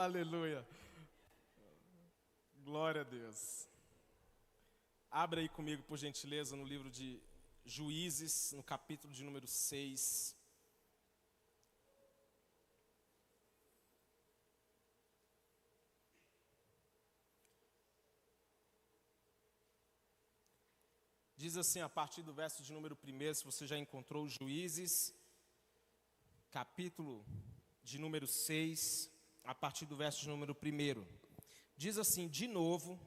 Aleluia. Glória a Deus. Abra aí comigo, por gentileza, no livro de Juízes, no capítulo de número 6. Diz assim, a partir do verso de número 1, se você já encontrou Juízes, capítulo de número 6, a partir do verso número 1. Diz assim: De novo,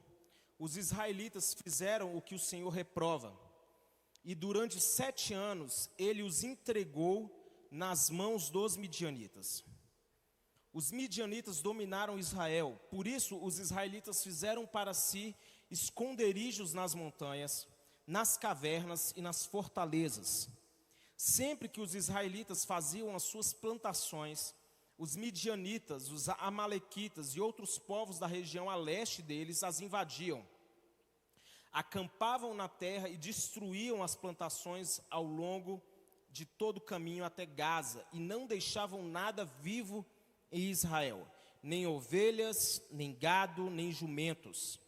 os israelitas fizeram o que o Senhor reprova, e durante sete anos ele os entregou nas mãos dos midianitas. Os midianitas dominaram Israel, por isso os israelitas fizeram para si esconderijos nas montanhas nas cavernas e nas fortalezas. Sempre que os israelitas faziam as suas plantações, os midianitas, os amalequitas e outros povos da região a leste deles as invadiam. Acampavam na terra e destruíam as plantações ao longo de todo o caminho até Gaza e não deixavam nada vivo em Israel, nem ovelhas, nem gado, nem jumentos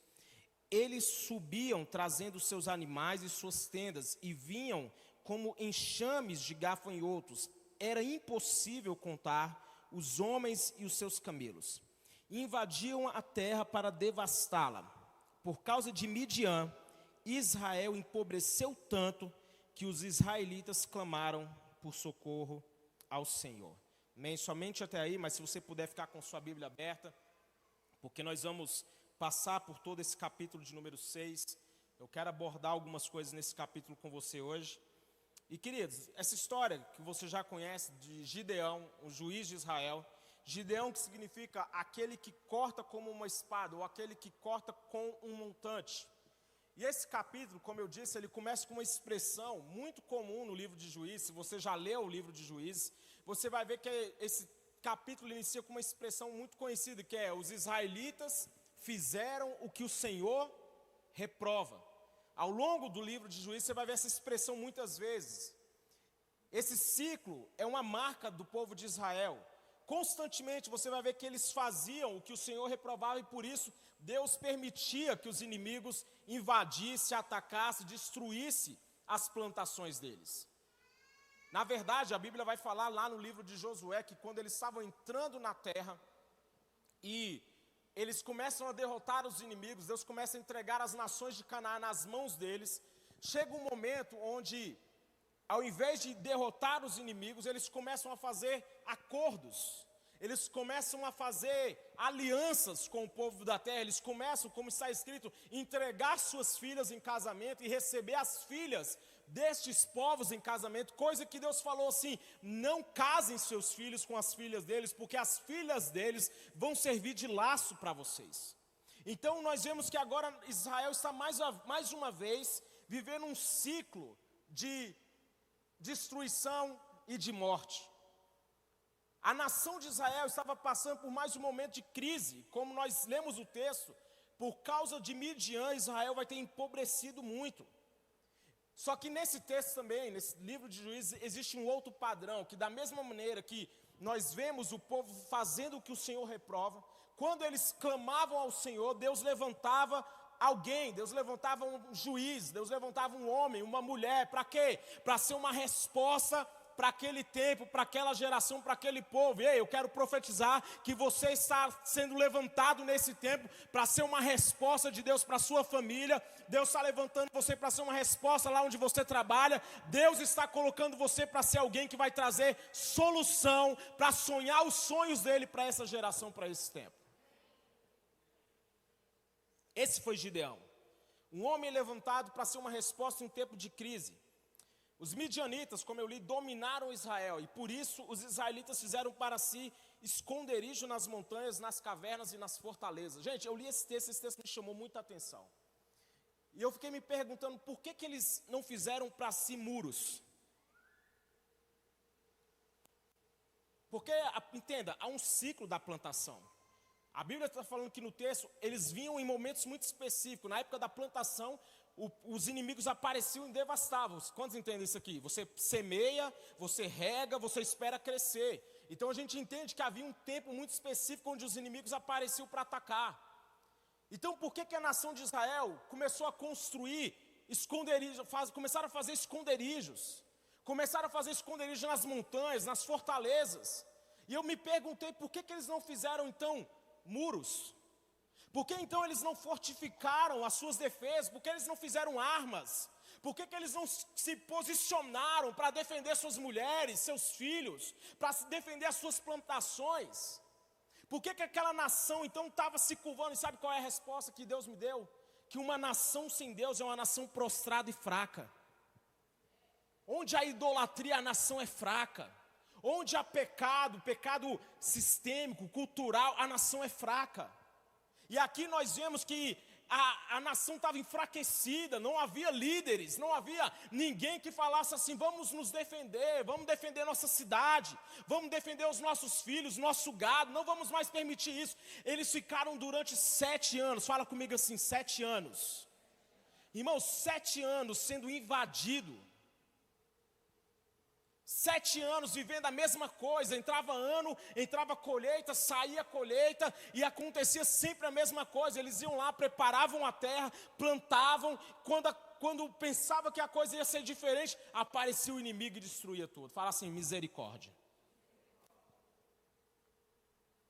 eles subiam trazendo seus animais e suas tendas e vinham como enxames de gafanhotos. Era impossível contar os homens e os seus camelos. Invadiam a terra para devastá-la. Por causa de Midian, Israel empobreceu tanto que os israelitas clamaram por socorro ao Senhor. Amém? Somente até aí, mas se você puder ficar com sua Bíblia aberta, porque nós vamos passar por todo esse capítulo de número 6. Eu quero abordar algumas coisas nesse capítulo com você hoje. E queridos, essa história que você já conhece de Gideão, o juiz de Israel, Gideão que significa aquele que corta como uma espada, ou aquele que corta com um montante. E esse capítulo, como eu disse, ele começa com uma expressão muito comum no livro de Juízes. Se você já leu o livro de Juízes, você vai ver que esse capítulo inicia com uma expressão muito conhecida, que é os israelitas fizeram o que o Senhor reprova. Ao longo do livro de Juízes, você vai ver essa expressão muitas vezes. Esse ciclo é uma marca do povo de Israel. Constantemente você vai ver que eles faziam o que o Senhor reprovava e por isso Deus permitia que os inimigos invadissem, atacassem, destruíssem as plantações deles. Na verdade, a Bíblia vai falar lá no livro de Josué que quando eles estavam entrando na terra e eles começam a derrotar os inimigos, Deus começa a entregar as nações de Canaã nas mãos deles. Chega um momento onde, ao invés de derrotar os inimigos, eles começam a fazer acordos, eles começam a fazer alianças com o povo da terra, eles começam, como está escrito, entregar suas filhas em casamento e receber as filhas destes povos em casamento, coisa que Deus falou assim: não casem seus filhos com as filhas deles, porque as filhas deles vão servir de laço para vocês. Então nós vemos que agora Israel está mais, mais uma vez vivendo um ciclo de destruição e de morte. A nação de Israel estava passando por mais um momento de crise, como nós lemos o texto, por causa de Midian, Israel vai ter empobrecido muito. Só que nesse texto também, nesse livro de juízes, existe um outro padrão, que da mesma maneira que nós vemos o povo fazendo o que o Senhor reprova, quando eles clamavam ao Senhor, Deus levantava alguém, Deus levantava um juiz, Deus levantava um homem, uma mulher, para quê? Para ser uma resposta para aquele tempo, para aquela geração, para aquele povo. E aí, eu quero profetizar que você está sendo levantado nesse tempo para ser uma resposta de Deus para a sua família. Deus está levantando você para ser uma resposta lá onde você trabalha. Deus está colocando você para ser alguém que vai trazer solução, para sonhar os sonhos dele para essa geração, para esse tempo. Esse foi Gideão. Um homem levantado para ser uma resposta em um tempo de crise. Os midianitas, como eu li, dominaram Israel e por isso os israelitas fizeram para si esconderijo nas montanhas, nas cavernas e nas fortalezas. Gente, eu li esse texto, esse texto me chamou muita atenção. E eu fiquei me perguntando por que, que eles não fizeram para si muros. Porque, entenda, há um ciclo da plantação. A Bíblia está falando que no texto eles vinham em momentos muito específicos. Na época da plantação, o, os inimigos apareciam e devastavam. Quantos entendem isso aqui? Você semeia, você rega, você espera crescer. Então a gente entende que havia um tempo muito específico onde os inimigos apareciam para atacar. Então por que, que a nação de Israel começou a construir esconderijos, faz, começaram a fazer esconderijos, começaram a fazer esconderijos nas montanhas, nas fortalezas. E eu me perguntei por que, que eles não fizeram então muros? Por que então eles não fortificaram as suas defesas? Por que eles não fizeram armas? Por que, que eles não se posicionaram para defender suas mulheres, seus filhos, para defender as suas plantações? Por que, que aquela nação então estava se curvando? E sabe qual é a resposta que Deus me deu? Que uma nação sem Deus é uma nação prostrada e fraca. Onde a idolatria, a nação é fraca. Onde há pecado, pecado sistêmico, cultural, a nação é fraca. E aqui nós vemos que a, a nação estava enfraquecida, não havia líderes, não havia ninguém que falasse assim: vamos nos defender, vamos defender nossa cidade, vamos defender os nossos filhos, nosso gado, não vamos mais permitir isso. Eles ficaram durante sete anos, fala comigo assim: sete anos. Irmãos, sete anos sendo invadido Sete anos vivendo a mesma coisa, entrava ano, entrava colheita, saía colheita, e acontecia sempre a mesma coisa. Eles iam lá, preparavam a terra, plantavam, quando, quando pensava que a coisa ia ser diferente, aparecia o inimigo e destruía tudo. Fala assim: misericórdia.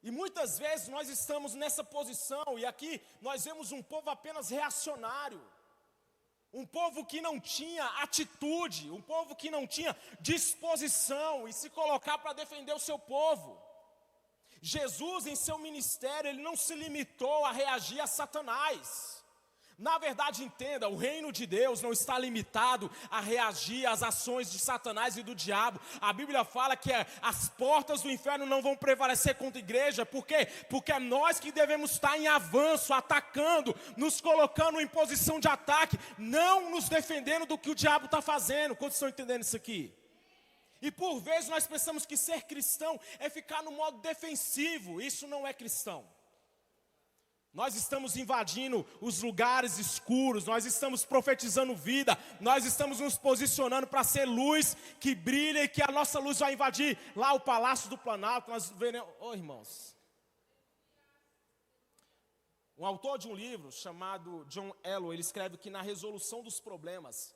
E muitas vezes nós estamos nessa posição, e aqui nós vemos um povo apenas reacionário um povo que não tinha atitude, um povo que não tinha disposição e se colocar para defender o seu povo. Jesus, em seu ministério, ele não se limitou a reagir a Satanás. Na verdade, entenda, o reino de Deus não está limitado a reagir às ações de Satanás e do diabo. A Bíblia fala que é, as portas do inferno não vão prevalecer contra a igreja, por quê? Porque é nós que devemos estar em avanço, atacando, nos colocando em posição de ataque, não nos defendendo do que o diabo está fazendo. Quantos estão entendendo isso aqui? E por vezes nós pensamos que ser cristão é ficar no modo defensivo, isso não é cristão. Nós estamos invadindo os lugares escuros, nós estamos profetizando vida, nós estamos nos posicionando para ser luz que brilha e que a nossa luz vai invadir lá o Palácio do Planalto. Nós veremos, oh, irmãos. Um autor de um livro chamado John Ellow, ele escreve que na resolução dos problemas,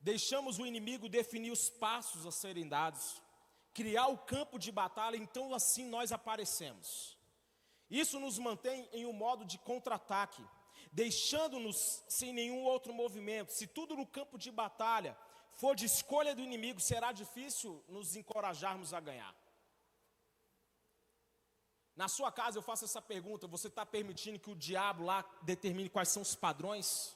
deixamos o inimigo definir os passos a serem dados, criar o campo de batalha, então assim nós aparecemos. Isso nos mantém em um modo de contra-ataque, deixando-nos sem nenhum outro movimento. Se tudo no campo de batalha for de escolha do inimigo, será difícil nos encorajarmos a ganhar. Na sua casa eu faço essa pergunta: você está permitindo que o diabo lá determine quais são os padrões?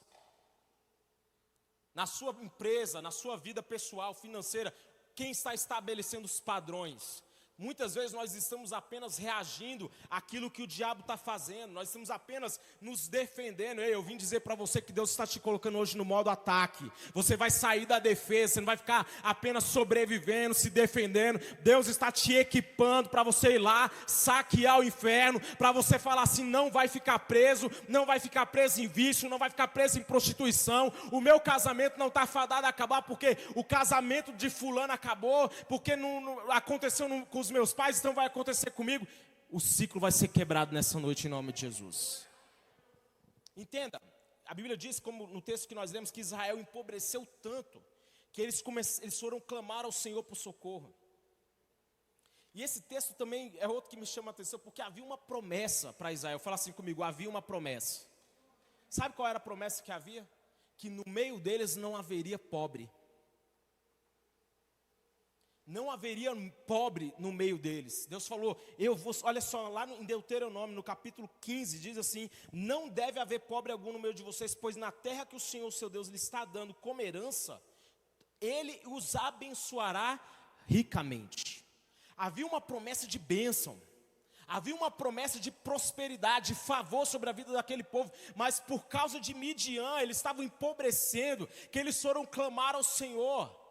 Na sua empresa, na sua vida pessoal, financeira, quem está estabelecendo os padrões? Muitas vezes nós estamos apenas reagindo àquilo que o diabo está fazendo, nós estamos apenas nos defendendo. Ei, eu vim dizer para você que Deus está te colocando hoje no modo ataque. Você vai sair da defesa, você não vai ficar apenas sobrevivendo, se defendendo. Deus está te equipando para você ir lá, saquear o inferno, para você falar assim: não vai ficar preso, não vai ficar preso em vício, não vai ficar preso em prostituição. O meu casamento não está fadado a acabar porque o casamento de fulano acabou, porque não, não aconteceu no, com os meus pais, então vai acontecer comigo. O ciclo vai ser quebrado nessa noite em nome de Jesus. Entenda, a Bíblia diz, como no texto que nós lemos, que Israel empobreceu tanto que eles, eles foram clamar ao Senhor por socorro. E esse texto também é outro que me chama a atenção, porque havia uma promessa para Israel. Fala assim comigo: havia uma promessa. Sabe qual era a promessa que havia? Que no meio deles não haveria pobre não haveria pobre no meio deles. Deus falou, eu vou, olha só, lá em Deuteronômio, no capítulo 15, diz assim: Não deve haver pobre algum no meio de vocês, pois na terra que o Senhor, seu Deus, lhe está dando como herança, ele os abençoará ricamente. Havia uma promessa de bênção. Havia uma promessa de prosperidade, de favor sobre a vida daquele povo, mas por causa de Midian, eles estavam empobrecendo, que eles foram clamar ao Senhor.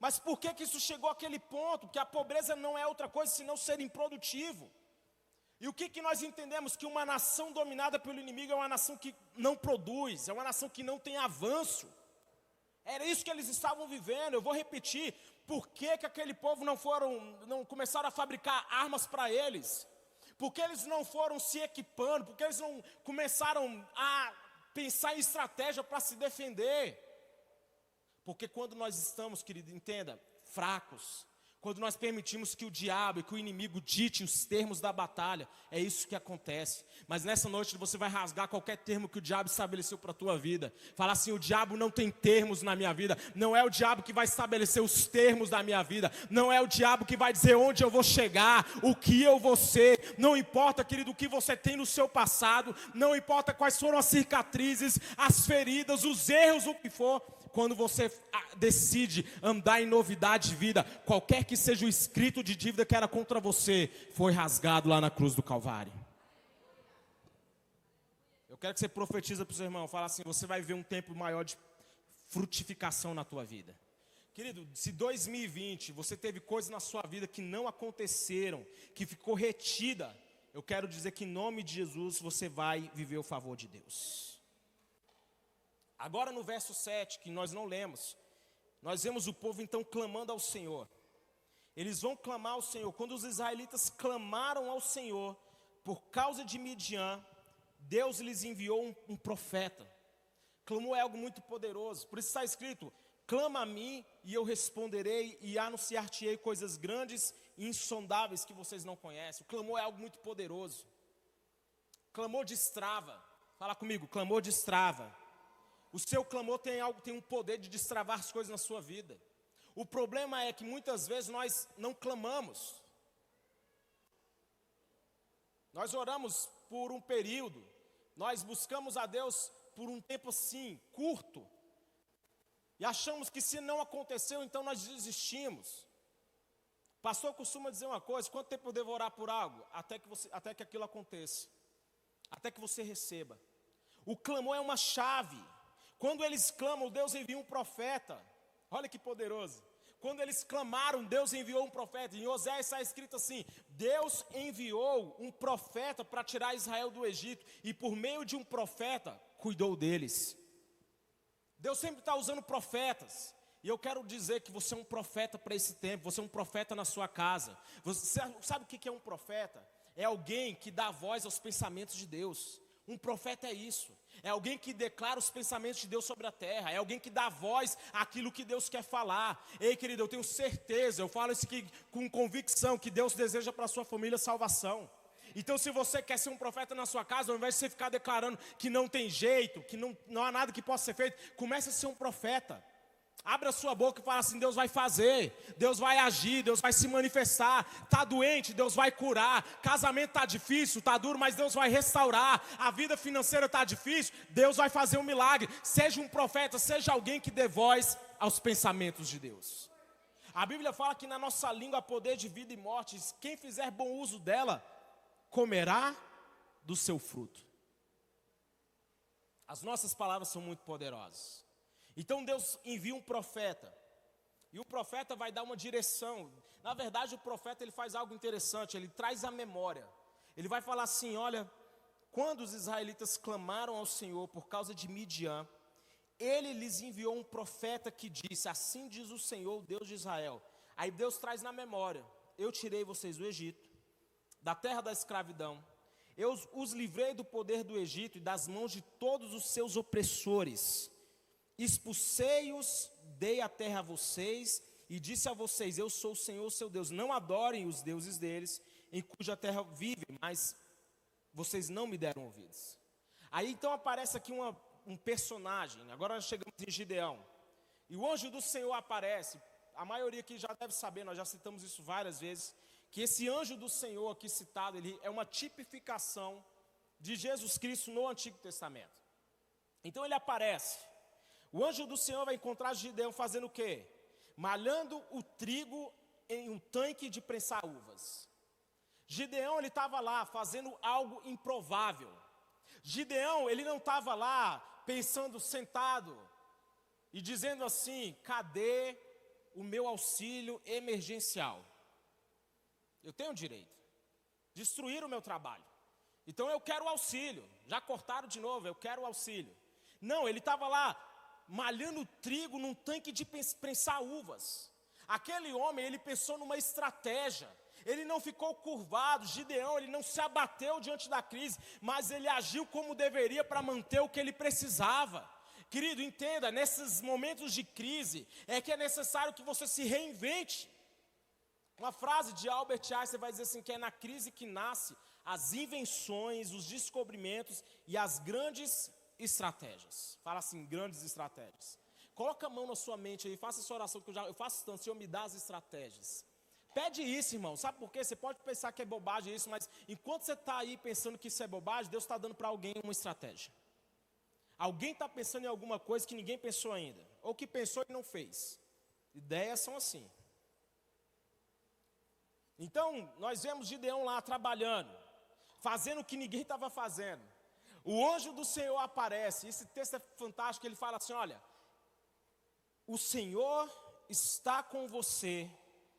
Mas por que, que isso chegou àquele ponto? Que a pobreza não é outra coisa senão ser improdutivo. E o que, que nós entendemos? Que uma nação dominada pelo inimigo é uma nação que não produz, é uma nação que não tem avanço. Era isso que eles estavam vivendo. Eu vou repetir. Por que, que aquele povo não foram, não começaram a fabricar armas para eles? Por que eles não foram se equipando? Por que eles não começaram a pensar em estratégia para se defender? Porque quando nós estamos, querido, entenda, fracos, quando nós permitimos que o diabo e que o inimigo dite os termos da batalha, é isso que acontece. Mas nessa noite você vai rasgar qualquer termo que o diabo estabeleceu para a tua vida. Falar assim: o diabo não tem termos na minha vida. Não é o diabo que vai estabelecer os termos da minha vida. Não é o diabo que vai dizer onde eu vou chegar, o que eu vou ser. Não importa, querido, o que você tem no seu passado. Não importa quais foram as cicatrizes, as feridas, os erros, o que for quando você ah, decide andar em novidade de vida, qualquer que seja o escrito de dívida que era contra você, foi rasgado lá na cruz do Calvário. Eu quero que você profetiza para o seu irmão, fala assim, você vai ver um tempo maior de frutificação na tua vida. Querido, se 2020 você teve coisas na sua vida que não aconteceram, que ficou retida, eu quero dizer que em nome de Jesus você vai viver o favor de Deus. Agora no verso 7, que nós não lemos, nós vemos o povo então clamando ao Senhor. Eles vão clamar ao Senhor. Quando os israelitas clamaram ao Senhor por causa de Midian, Deus lhes enviou um, um profeta. Clamou é algo muito poderoso. Por isso está escrito: clama a mim e eu responderei e anunciar-te-ei coisas grandes e insondáveis que vocês não conhecem. O clamor é algo muito poderoso. Clamor de estrava. Fala comigo, clamor de estrava. O seu clamor tem algo, tem um poder de destravar as coisas na sua vida. O problema é que muitas vezes nós não clamamos. Nós oramos por um período, nós buscamos a Deus por um tempo assim, curto, e achamos que se não aconteceu, então nós desistimos. O pastor costuma dizer uma coisa: quanto tempo eu devo orar por algo? Até que, você, até que aquilo aconteça, até que você receba. O clamor é uma chave. Quando eles clamam, Deus envia um profeta. Olha que poderoso. Quando eles clamaram, Deus enviou um profeta. Em Oséias está escrito assim: Deus enviou um profeta para tirar Israel do Egito, e por meio de um profeta, cuidou deles. Deus sempre está usando profetas. E eu quero dizer que você é um profeta para esse tempo, você é um profeta na sua casa. Você sabe o que é um profeta? É alguém que dá voz aos pensamentos de Deus. Um profeta é isso. É alguém que declara os pensamentos de Deus sobre a terra. É alguém que dá voz àquilo que Deus quer falar. Ei, querido, eu tenho certeza, eu falo isso aqui com convicção, que Deus deseja para a sua família salvação. Então, se você quer ser um profeta na sua casa, ao invés de você ficar declarando que não tem jeito, que não, não há nada que possa ser feito, comece a ser um profeta. Abra sua boca e fala assim: Deus vai fazer, Deus vai agir, Deus vai se manifestar. Está doente, Deus vai curar. Casamento está difícil, está duro, mas Deus vai restaurar. A vida financeira está difícil, Deus vai fazer um milagre. Seja um profeta, seja alguém que dê voz aos pensamentos de Deus. A Bíblia fala que na nossa língua há poder de vida e morte. Quem fizer bom uso dela, comerá do seu fruto. As nossas palavras são muito poderosas. Então Deus envia um profeta. E o profeta vai dar uma direção. Na verdade, o profeta ele faz algo interessante, ele traz a memória. Ele vai falar assim: "Olha, quando os israelitas clamaram ao Senhor por causa de Midian, ele lhes enviou um profeta que disse: Assim diz o Senhor, Deus de Israel. Aí Deus traz na memória: Eu tirei vocês do Egito, da terra da escravidão. Eu os livrei do poder do Egito e das mãos de todos os seus opressores expulsei-os, dei a terra a vocês, e disse a vocês: Eu sou o Senhor seu Deus. Não adorem os deuses deles, em cuja terra vivem, mas vocês não me deram ouvidos. Aí então aparece aqui uma, um personagem. Agora chegamos em Gideão. E o anjo do Senhor aparece. A maioria aqui já deve saber, nós já citamos isso várias vezes. Que esse anjo do Senhor aqui citado, ele é uma tipificação de Jesus Cristo no Antigo Testamento. Então ele aparece. O anjo do Senhor vai encontrar Gideão fazendo o quê? Malhando o trigo em um tanque de prensar uvas. Gideão ele estava lá fazendo algo improvável. Gideão ele não estava lá pensando sentado e dizendo assim: cadê o meu auxílio emergencial? Eu tenho direito. Destruir o meu trabalho. Então eu quero o auxílio. Já cortaram de novo, eu quero o auxílio. Não, ele estava lá malhando trigo num tanque de prensar uvas. Aquele homem, ele pensou numa estratégia. Ele não ficou curvado, Gideão, ele não se abateu diante da crise, mas ele agiu como deveria para manter o que ele precisava. Querido, entenda, nesses momentos de crise, é que é necessário que você se reinvente. Uma frase de Albert Einstein vai dizer assim: que é na crise que nasce as invenções, os descobrimentos e as grandes estratégias. Fala assim, grandes estratégias. Coloca a mão na sua mente aí, faça essa oração que eu já eu faço tanto, Senhor, me dá as estratégias. Pede isso, irmão. Sabe por quê? Você pode pensar que é bobagem isso, mas enquanto você está aí pensando que isso é bobagem, Deus está dando para alguém uma estratégia. Alguém está pensando em alguma coisa que ninguém pensou ainda, ou que pensou e não fez. Ideias são assim. Então, nós vemos Gideão lá trabalhando, fazendo o que ninguém estava fazendo. O anjo do Senhor aparece, esse texto é fantástico, ele fala assim: olha, o Senhor está com você,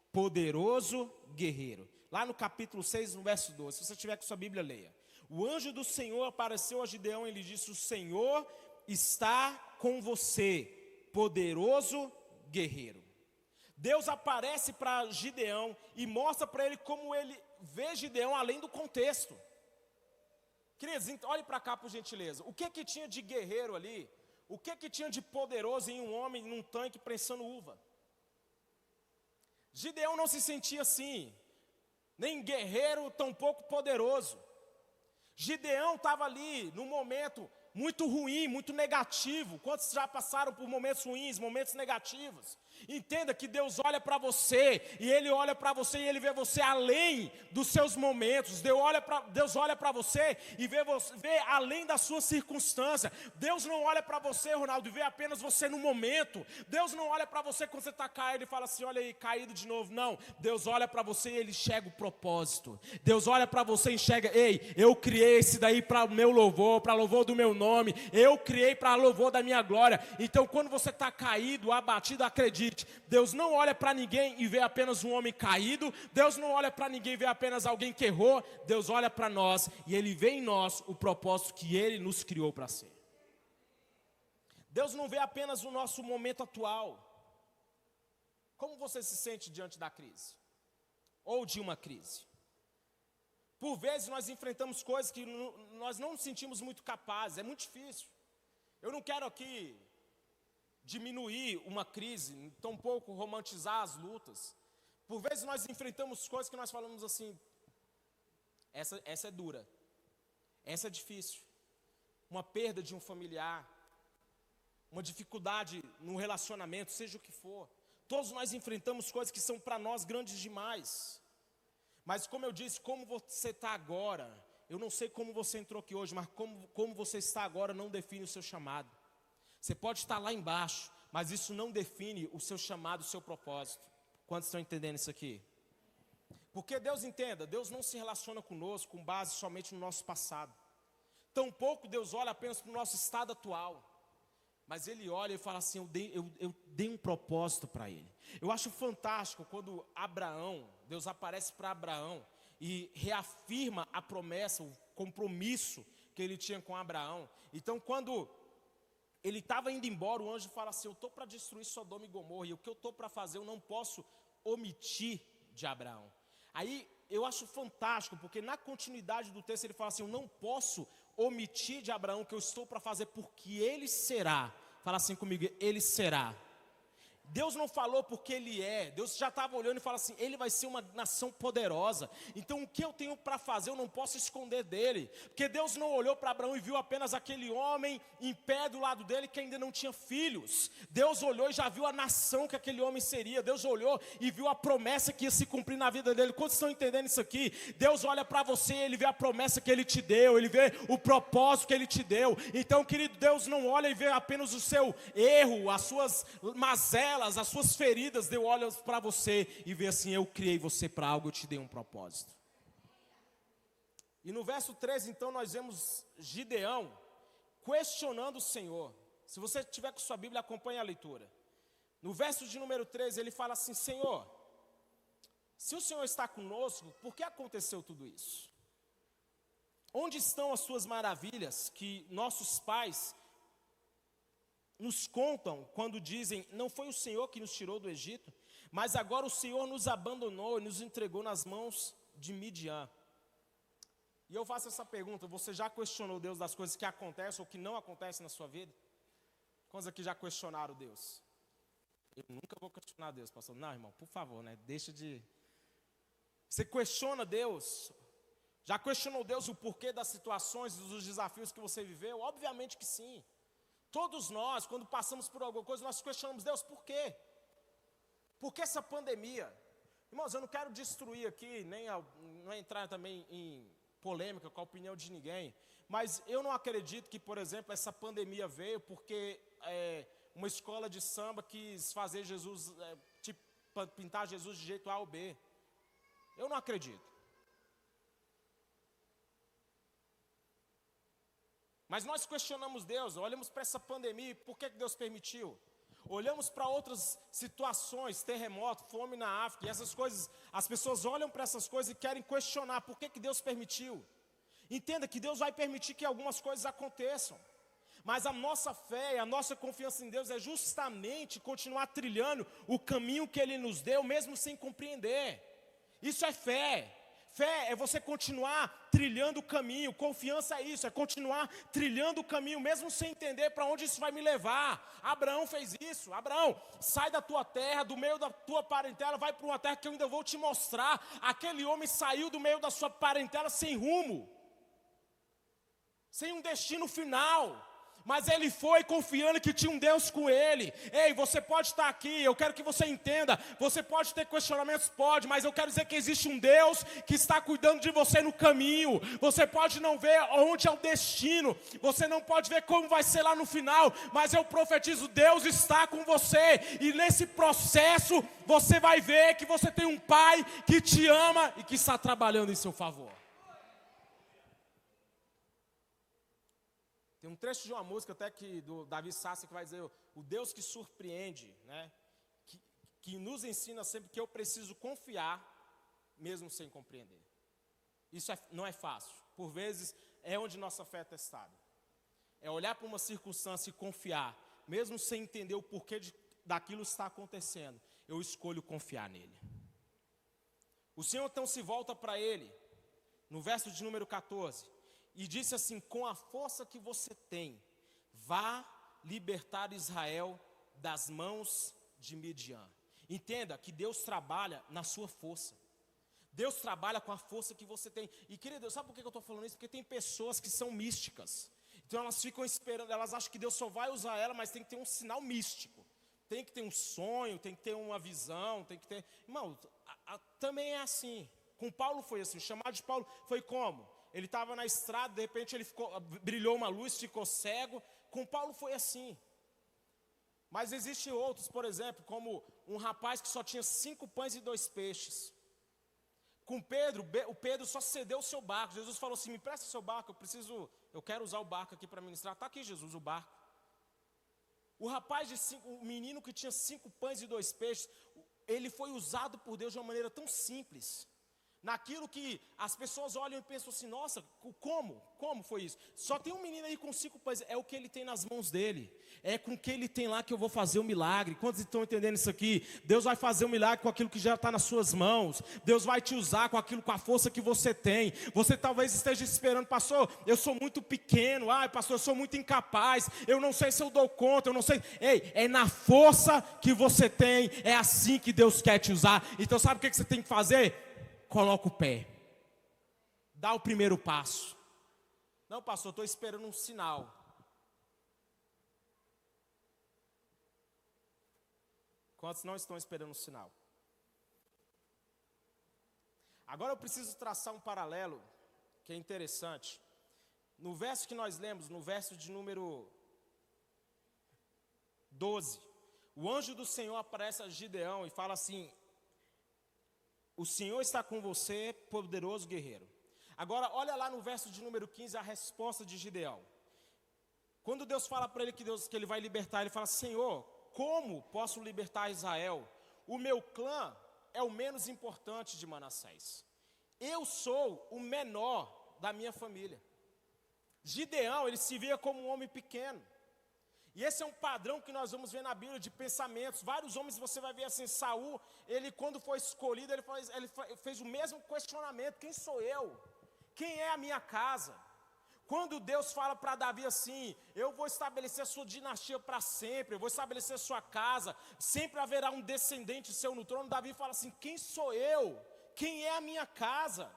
poderoso guerreiro. Lá no capítulo 6, no verso 12, se você tiver com sua Bíblia, leia. O anjo do Senhor apareceu a Gideão e lhe disse: O Senhor está com você, poderoso guerreiro. Deus aparece para Gideão e mostra para ele como ele vê Gideão além do contexto. Queridos, olhe para cá por gentileza. O que que tinha de guerreiro ali? O que que tinha de poderoso em um homem num tanque prensando uva? Gideão não se sentia assim, nem guerreiro, tampouco poderoso. Gideão estava ali no momento muito ruim, muito negativo. Quantos já passaram por momentos ruins, momentos negativos? Entenda que Deus olha para você e Ele olha para você e Ele vê você além dos seus momentos. Deus olha para Deus olha para você e vê você vê além da sua circunstância. Deus não olha para você, Ronaldo, e vê apenas você no momento. Deus não olha para você quando você está caído e fala assim, olha aí, caído de novo. Não. Deus olha para você e Ele enxerga o propósito. Deus olha para você e enxerga, ei, eu criei esse daí para o meu louvor, para louvor do meu nome. Eu criei para louvor da minha glória. Então, quando você está caído, abatido, acredite Deus não olha para ninguém e vê apenas um homem caído, Deus não olha para ninguém e vê apenas alguém que errou, Deus olha para nós e Ele vê em nós o propósito que Ele nos criou para ser. Deus não vê apenas o nosso momento atual. Como você se sente diante da crise? Ou de uma crise? Por vezes nós enfrentamos coisas que nós não nos sentimos muito capazes, é muito difícil. Eu não quero aqui diminuir uma crise, tampouco romantizar as lutas. Por vezes nós enfrentamos coisas que nós falamos assim, essa, essa é dura, essa é difícil. Uma perda de um familiar, uma dificuldade no relacionamento, seja o que for. Todos nós enfrentamos coisas que são para nós grandes demais. Mas como eu disse, como você está agora, eu não sei como você entrou aqui hoje, mas como, como você está agora não define o seu chamado. Você pode estar lá embaixo, mas isso não define o seu chamado, o seu propósito. Quantos estão entendendo isso aqui? Porque Deus entenda, Deus não se relaciona conosco com base somente no nosso passado. Tampouco Deus olha apenas para o nosso estado atual. Mas Ele olha e fala assim: eu dei, eu, eu dei um propósito para Ele. Eu acho fantástico quando Abraão, Deus aparece para Abraão e reafirma a promessa, o compromisso que ele tinha com Abraão. Então, quando ele estava indo embora, o anjo fala assim: Eu estou para destruir Sodoma e Gomorra, e o que eu estou para fazer eu não posso omitir de Abraão. Aí eu acho fantástico, porque na continuidade do texto ele fala assim: Eu não posso omitir de Abraão o que eu estou para fazer, porque ele será. Fala assim comigo: Ele será Deus não falou porque Ele é, Deus já estava olhando e fala assim: Ele vai ser uma nação poderosa. Então o que eu tenho para fazer eu não posso esconder dele, porque Deus não olhou para Abraão e viu apenas aquele homem em pé do lado dele que ainda não tinha filhos. Deus olhou e já viu a nação que aquele homem seria. Deus olhou e viu a promessa que ia se cumprir na vida dele. Quantos estão entendendo isso aqui? Deus olha para você, ele vê a promessa que ele te deu, ele vê o propósito que ele te deu. Então, querido, Deus não olha e vê apenas o seu erro, as suas mazelas elas, as suas feridas, Deus olha para você e vê assim: eu criei você para algo, eu te dei um propósito. E no verso 13, então, nós vemos Gideão questionando o Senhor. Se você tiver com sua Bíblia, acompanhe a leitura. No verso de número 13, ele fala assim: Senhor, se o Senhor está conosco, por que aconteceu tudo isso? Onde estão as suas maravilhas que nossos pais nos contam quando dizem: Não foi o Senhor que nos tirou do Egito, mas agora o Senhor nos abandonou e nos entregou nas mãos de Midian. E eu faço essa pergunta: você já questionou Deus das coisas que acontecem ou que não acontecem na sua vida? Quantos aqui já questionaram Deus? Eu nunca vou questionar Deus, pastor. Não, irmão, por favor, né? Deixa de. Você questiona Deus? Já questionou Deus o porquê das situações, dos desafios que você viveu? Obviamente que sim. Todos nós, quando passamos por alguma coisa, nós questionamos Deus por quê? Por que essa pandemia? Irmãos, eu não quero destruir aqui, nem não entrar também em polêmica com a opinião de ninguém, mas eu não acredito que, por exemplo, essa pandemia veio porque é, uma escola de samba quis fazer Jesus, é, tipo, pintar Jesus de jeito A ou B. Eu não acredito. Mas nós questionamos Deus, olhamos para essa pandemia, por que Deus permitiu? Olhamos para outras situações, terremoto, fome na África, e essas coisas, as pessoas olham para essas coisas e querem questionar por que, que Deus permitiu. Entenda que Deus vai permitir que algumas coisas aconteçam. Mas a nossa fé, a nossa confiança em Deus é justamente continuar trilhando o caminho que Ele nos deu, mesmo sem compreender. Isso é fé. Fé é você continuar trilhando o caminho, confiança é isso, é continuar trilhando o caminho, mesmo sem entender para onde isso vai me levar. Abraão fez isso. Abraão, sai da tua terra, do meio da tua parentela, vai para uma terra que eu ainda vou te mostrar. Aquele homem saiu do meio da sua parentela sem rumo, sem um destino final mas ele foi confiando que tinha um Deus com ele. Ei, você pode estar aqui, eu quero que você entenda. Você pode ter questionamentos, pode, mas eu quero dizer que existe um Deus que está cuidando de você no caminho. Você pode não ver onde é o destino, você não pode ver como vai ser lá no final, mas eu profetizo: Deus está com você, e nesse processo você vai ver que você tem um Pai que te ama e que está trabalhando em seu favor. Tem um trecho de uma música até que do Davi Sassi que vai dizer o Deus que surpreende, né? Que, que nos ensina sempre que eu preciso confiar mesmo sem compreender. Isso é, não é fácil. Por vezes é onde nossa fé é testada. É olhar para uma circunstância e confiar, mesmo sem entender o porquê de, daquilo está acontecendo. Eu escolho confiar nele. O Senhor então se volta para ele, no verso de número 14 e disse assim: Com a força que você tem, vá libertar Israel das mãos de Midian. Entenda que Deus trabalha na sua força. Deus trabalha com a força que você tem. E querido, sabe por que eu estou falando isso? Porque tem pessoas que são místicas. Então elas ficam esperando, elas acham que Deus só vai usar ela, mas tem que ter um sinal místico. Tem que ter um sonho, tem que ter uma visão, tem que ter. Irmão, a, a, também é assim. Com Paulo foi assim. O chamado de Paulo foi como? Ele estava na estrada, de repente ele ficou, brilhou uma luz, ficou cego. Com Paulo foi assim. Mas existem outros, por exemplo, como um rapaz que só tinha cinco pães e dois peixes. Com Pedro, o Pedro só cedeu o seu barco. Jesus falou assim: me presta seu barco, eu preciso, eu quero usar o barco aqui para ministrar. Está aqui, Jesus, o barco. O rapaz de cinco, o menino que tinha cinco pães e dois peixes, ele foi usado por Deus de uma maneira tão simples naquilo que as pessoas olham e pensam assim: nossa, como? Como foi isso? Só tem um menino aí com cinco pães, é o que ele tem nas mãos dele, é com o que ele tem lá que eu vou fazer o um milagre. Quantos estão entendendo isso aqui? Deus vai fazer um milagre com aquilo que já está nas suas mãos, Deus vai te usar com aquilo, com a força que você tem. Você talvez esteja esperando, pastor, eu sou muito pequeno, ai, pastor, eu sou muito incapaz, eu não sei se eu dou conta, eu não sei. Ei, é na força que você tem, é assim que Deus quer te usar. Então, sabe o que você tem que fazer? Coloca o pé. Dá o primeiro passo. Não, pastor, estou esperando um sinal. Quantos não estão esperando um sinal? Agora eu preciso traçar um paralelo que é interessante. No verso que nós lemos, no verso de número 12, o anjo do Senhor aparece a Gideão e fala assim: o Senhor está com você, poderoso guerreiro. Agora, olha lá no verso de número 15 a resposta de Gideão. Quando Deus fala para ele que, Deus, que ele vai libertar, ele fala: Senhor, como posso libertar Israel? O meu clã é o menos importante de Manassés. Eu sou o menor da minha família. Gideão, ele se via como um homem pequeno. E esse é um padrão que nós vamos ver na Bíblia de pensamentos. Vários homens você vai ver assim, Saul, ele quando foi escolhido, ele fez, ele fez o mesmo questionamento: quem sou eu? Quem é a minha casa? Quando Deus fala para Davi assim: Eu vou estabelecer a sua dinastia para sempre, eu vou estabelecer a sua casa, sempre haverá um descendente seu no trono. Davi fala assim: Quem sou eu? Quem é a minha casa?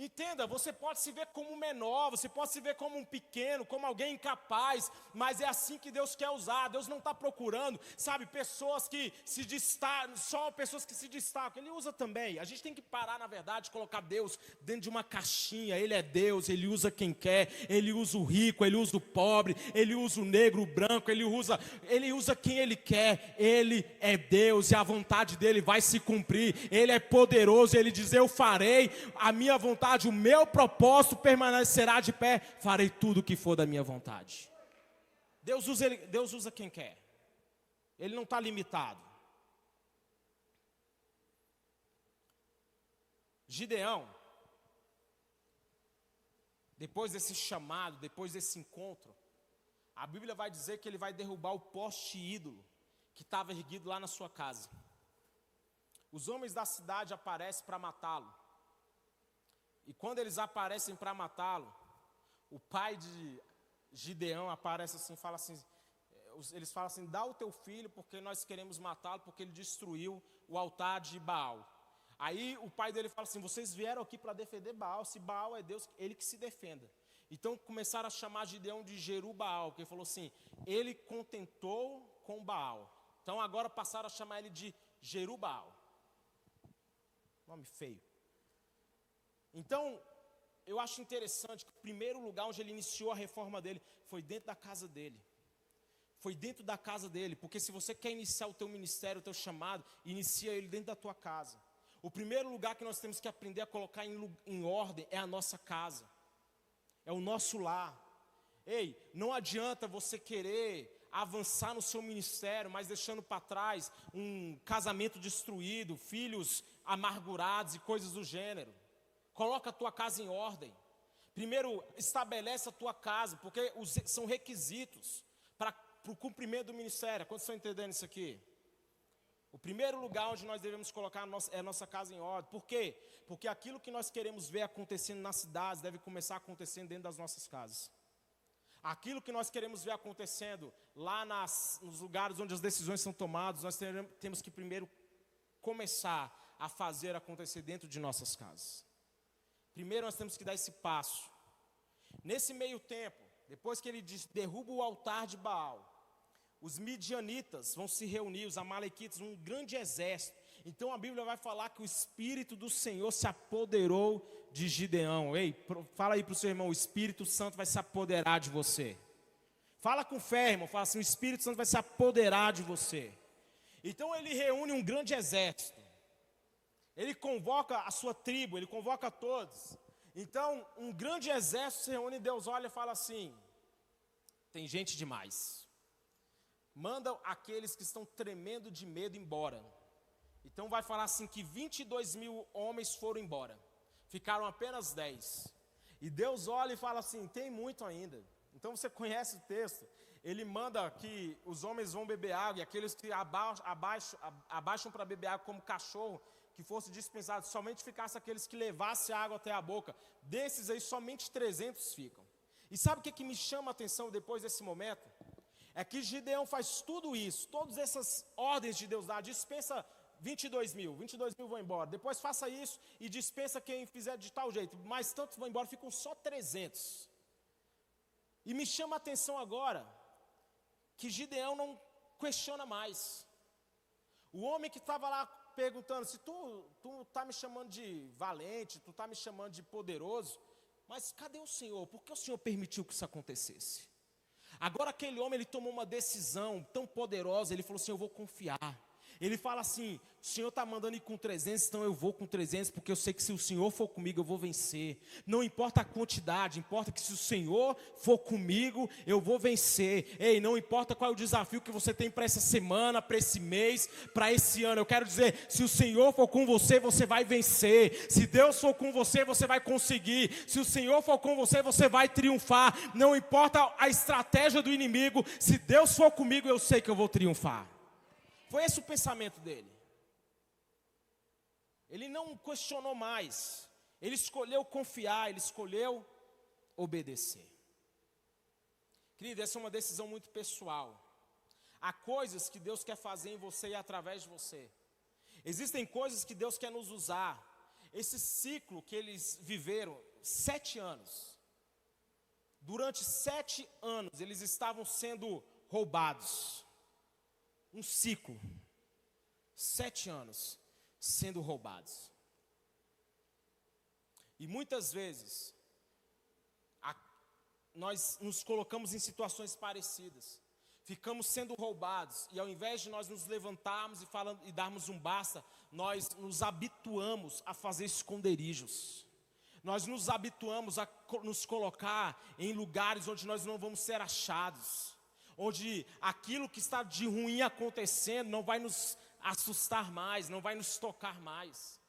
Entenda, você pode se ver como menor, você pode se ver como um pequeno, como alguém incapaz, mas é assim que Deus quer usar. Deus não está procurando, sabe, pessoas que se destacam, só pessoas que se destacam. Ele usa também. A gente tem que parar, na verdade, colocar Deus dentro de uma caixinha. Ele é Deus, ele usa quem quer, ele usa o rico, ele usa o pobre, ele usa o negro, o branco, ele usa, ele usa quem ele quer. Ele é Deus e a vontade dele vai se cumprir. Ele é poderoso, ele diz: Eu farei a minha vontade vontade, o meu propósito permanecerá de pé, farei tudo o que for da minha vontade. Deus usa, ele, Deus usa quem quer, Ele não está limitado. Gideão, depois desse chamado, depois desse encontro, a Bíblia vai dizer que ele vai derrubar o poste ídolo que estava erguido lá na sua casa. Os homens da cidade aparecem para matá-lo. E quando eles aparecem para matá-lo, o pai de Gideão aparece assim, fala assim, eh, eles falam assim: dá o teu filho, porque nós queremos matá-lo, porque ele destruiu o altar de Baal. Aí o pai dele fala assim: vocês vieram aqui para defender Baal, se Baal é Deus, ele que se defenda. Então começaram a chamar Gideão de Jerubaal, que ele falou assim: ele contentou com Baal. Então agora passaram a chamar ele de Jerubaal. Nome feio. Então, eu acho interessante que o primeiro lugar onde ele iniciou a reforma dele foi dentro da casa dele. Foi dentro da casa dele, porque se você quer iniciar o teu ministério, o teu chamado, inicia ele dentro da tua casa. O primeiro lugar que nós temos que aprender a colocar em, em ordem é a nossa casa. É o nosso lar. Ei, não adianta você querer avançar no seu ministério, mas deixando para trás um casamento destruído, filhos amargurados e coisas do gênero. Coloca a tua casa em ordem. Primeiro, estabelece a tua casa, porque os, são requisitos para o cumprimento do ministério. Quantos estão entendendo isso aqui? O primeiro lugar onde nós devemos colocar a nossa, é a nossa casa em ordem. Por quê? Porque aquilo que nós queremos ver acontecendo nas cidades deve começar acontecendo dentro das nossas casas. Aquilo que nós queremos ver acontecendo lá nas, nos lugares onde as decisões são tomadas, nós temos que primeiro começar a fazer acontecer dentro de nossas casas. Primeiro nós temos que dar esse passo. Nesse meio tempo, depois que ele derruba o altar de Baal, os midianitas vão se reunir, os amalequitas, um grande exército. Então a Bíblia vai falar que o Espírito do Senhor se apoderou de Gideão. Ei, fala aí para o seu irmão, o Espírito Santo vai se apoderar de você. Fala com fé, irmão, fala assim, o Espírito Santo vai se apoderar de você. Então ele reúne um grande exército. Ele convoca a sua tribo, ele convoca todos. Então, um grande exército se reúne, Deus olha e fala assim: tem gente demais. Manda aqueles que estão tremendo de medo embora. Então vai falar assim que 22 mil homens foram embora. Ficaram apenas 10. E Deus olha e fala assim: tem muito ainda. Então você conhece o texto. Ele manda que os homens vão beber água e aqueles que abaixam, abaixam para beber água como cachorro, que fosse dispensado, somente ficasse aqueles que levassem água até a boca. Desses aí, somente 300 ficam. E sabe o que, que me chama a atenção depois desse momento? É que Gideão faz tudo isso, todas essas ordens de Deus dá, dispensa 22 mil, 22 mil vão embora. Depois faça isso e dispensa quem fizer de tal jeito. Mas tantos vão embora, ficam só 300. E me chama a atenção agora que Gideão não questiona mais. O homem que estava lá perguntando se tu tu tá me chamando de valente, tu tá me chamando de poderoso, mas cadê o Senhor? Por que o Senhor permitiu que isso acontecesse? Agora aquele homem ele tomou uma decisão tão poderosa, ele falou assim: "Eu vou confiar. Ele fala assim: o Senhor está mandando ir com 300, então eu vou com 300, porque eu sei que se o Senhor for comigo, eu vou vencer. Não importa a quantidade, importa que se o Senhor for comigo, eu vou vencer. Ei, não importa qual é o desafio que você tem para essa semana, para esse mês, para esse ano. Eu quero dizer: se o Senhor for com você, você vai vencer. Se Deus for com você, você vai conseguir. Se o Senhor for com você, você vai triunfar. Não importa a estratégia do inimigo, se Deus for comigo, eu sei que eu vou triunfar. Foi esse o pensamento dele. Ele não questionou mais. Ele escolheu confiar, ele escolheu obedecer. Querido, essa é uma decisão muito pessoal. Há coisas que Deus quer fazer em você e através de você. Existem coisas que Deus quer nos usar. Esse ciclo que eles viveram, sete anos. Durante sete anos, eles estavam sendo roubados um ciclo. Sete anos sendo roubados. E muitas vezes, a, nós nos colocamos em situações parecidas. Ficamos sendo roubados, e ao invés de nós nos levantarmos e, falando, e darmos um basta, nós nos habituamos a fazer esconderijos. Nós nos habituamos a nos colocar em lugares onde nós não vamos ser achados onde aquilo que está de ruim acontecendo não vai nos assustar mais, não vai nos tocar mais.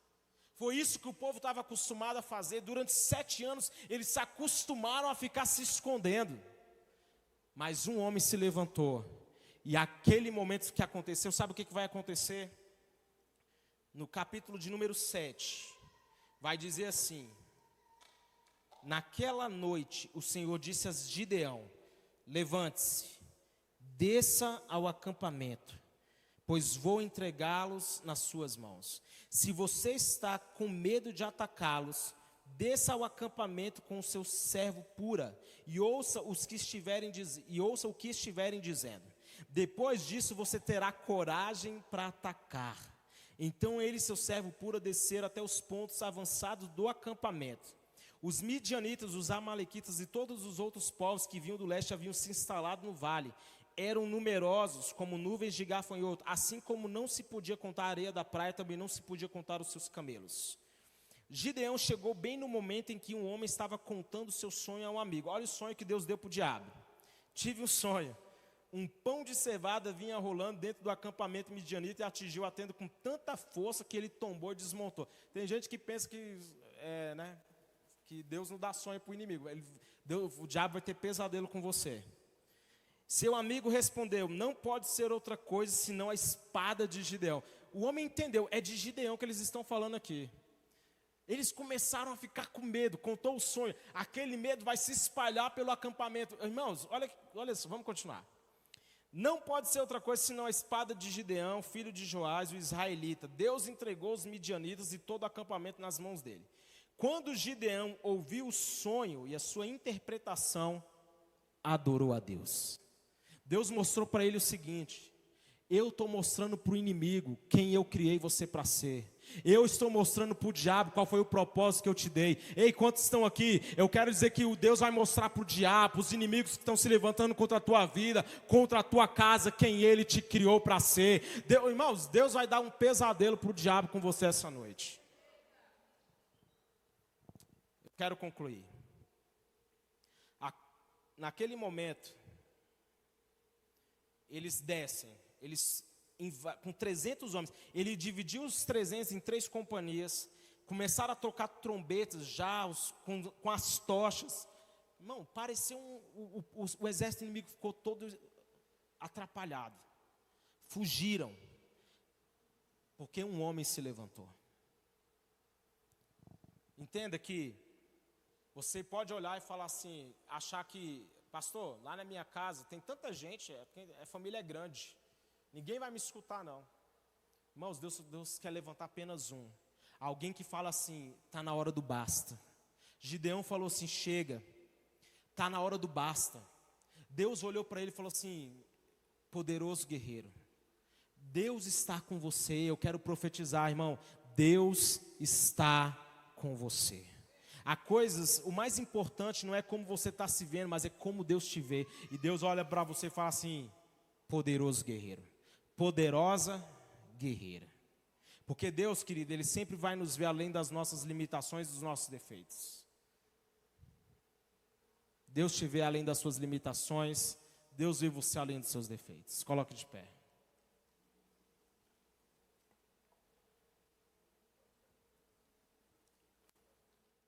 Foi isso que o povo estava acostumado a fazer. Durante sete anos, eles se acostumaram a ficar se escondendo. Mas um homem se levantou. E aquele momento que aconteceu, sabe o que, que vai acontecer? No capítulo de número 7, vai dizer assim: Naquela noite, o Senhor disse a Gideão: Levante-se desça ao acampamento, pois vou entregá-los nas suas mãos. Se você está com medo de atacá-los, desça ao acampamento com o seu servo pura e ouça os que estiverem e ouça o que estiverem dizendo. Depois disso você terá coragem para atacar. Então ele e seu servo pura desceram até os pontos avançados do acampamento. Os midianitas, os amalequitas e todos os outros povos que vinham do leste haviam se instalado no vale eram numerosos como nuvens de gafanhoto, assim como não se podia contar a areia da praia, também não se podia contar os seus camelos. Gideão chegou bem no momento em que um homem estava contando seu sonho a um amigo. Olha o sonho que Deus deu para o diabo. Tive um sonho. Um pão de cevada vinha rolando dentro do acampamento midianita e atingiu a tenda com tanta força que ele tombou e desmontou. Tem gente que pensa que, é, né, que Deus não dá sonho para o inimigo. Ele, Deus, o diabo vai ter pesadelo com você. Seu amigo respondeu: Não pode ser outra coisa senão a espada de Gideão. O homem entendeu, é de Gideão que eles estão falando aqui. Eles começaram a ficar com medo, contou o sonho. Aquele medo vai se espalhar pelo acampamento. Irmãos, olha, olha só, vamos continuar. Não pode ser outra coisa senão a espada de Gideão, filho de Joás, o israelita. Deus entregou os midianitas e todo o acampamento nas mãos dele. Quando Gideão ouviu o sonho e a sua interpretação, adorou a Deus. Deus mostrou para ele o seguinte: eu estou mostrando para o inimigo quem eu criei você para ser. Eu estou mostrando para o diabo qual foi o propósito que eu te dei. Ei, quantos estão aqui? Eu quero dizer que o Deus vai mostrar para o diabo, os inimigos que estão se levantando contra a tua vida, contra a tua casa, quem ele te criou para ser. Deus, irmãos, Deus vai dar um pesadelo para o diabo com você essa noite. Eu quero concluir. naquele momento, eles descem, eles com 300 homens. Ele dividiu os 300 em três companhias, começaram a tocar trombetas já os, com, com, as tochas. Irmão, pareceu um, o, o, o exército inimigo ficou todo atrapalhado. Fugiram, porque um homem se levantou. Entenda que você pode olhar e falar assim, achar que Pastor, lá na minha casa tem tanta gente, a é, é, família é grande. Ninguém vai me escutar, não. Irmãos, Deus, Deus quer levantar apenas um. Alguém que fala assim, está na hora do basta. Gideão falou assim: chega, está na hora do basta. Deus olhou para ele e falou assim: poderoso guerreiro, Deus está com você. Eu quero profetizar, irmão. Deus está com você. Há coisas, o mais importante não é como você está se vendo, mas é como Deus te vê. E Deus olha para você e fala assim: poderoso guerreiro, poderosa guerreira. Porque Deus, querido, Ele sempre vai nos ver além das nossas limitações e dos nossos defeitos. Deus te vê além das suas limitações, Deus vê você além dos seus defeitos. Coloque de pé.